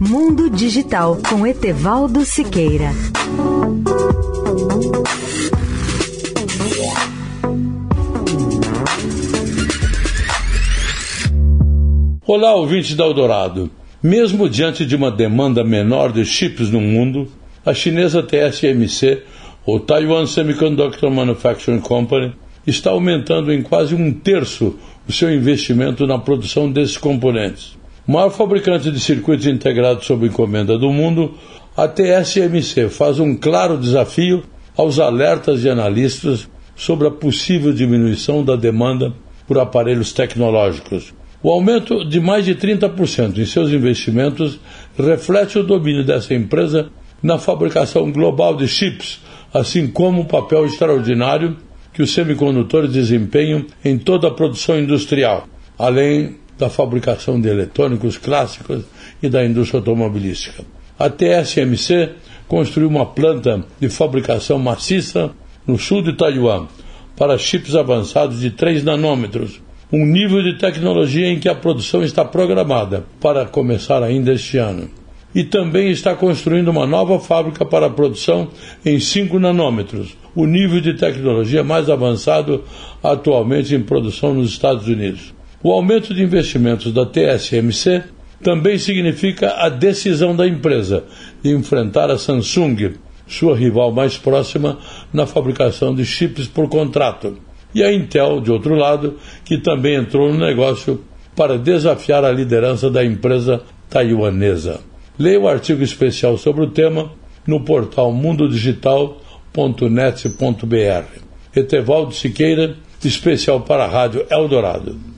Mundo Digital com Etevaldo Siqueira. Olá, ouvintes da Eldorado. Mesmo diante de uma demanda menor de chips no mundo, a chinesa TSMC, ou Taiwan Semiconductor Manufacturing Company, está aumentando em quase um terço o seu investimento na produção desses componentes. Maior fabricante de circuitos integrados sob encomenda do mundo, a TSMC faz um claro desafio aos alertas de analistas sobre a possível diminuição da demanda por aparelhos tecnológicos. O aumento de mais de 30% em seus investimentos reflete o domínio dessa empresa na fabricação global de chips, assim como o papel extraordinário que os semicondutores desempenham em toda a produção industrial, além da fabricação de eletrônicos clássicos e da indústria automobilística. A TSMC construiu uma planta de fabricação maciça no sul de Taiwan para chips avançados de 3 nanômetros, um nível de tecnologia em que a produção está programada para começar ainda este ano. E também está construindo uma nova fábrica para a produção em 5 nanômetros, o nível de tecnologia mais avançado atualmente em produção nos Estados Unidos. O aumento de investimentos da TSMC também significa a decisão da empresa de enfrentar a Samsung, sua rival mais próxima na fabricação de chips por contrato e a Intel, de outro lado, que também entrou no negócio para desafiar a liderança da empresa taiwanesa. Leia o artigo especial sobre o tema no portal mundodigital.net.br. Etevaldo Siqueira, especial para a Rádio Eldorado.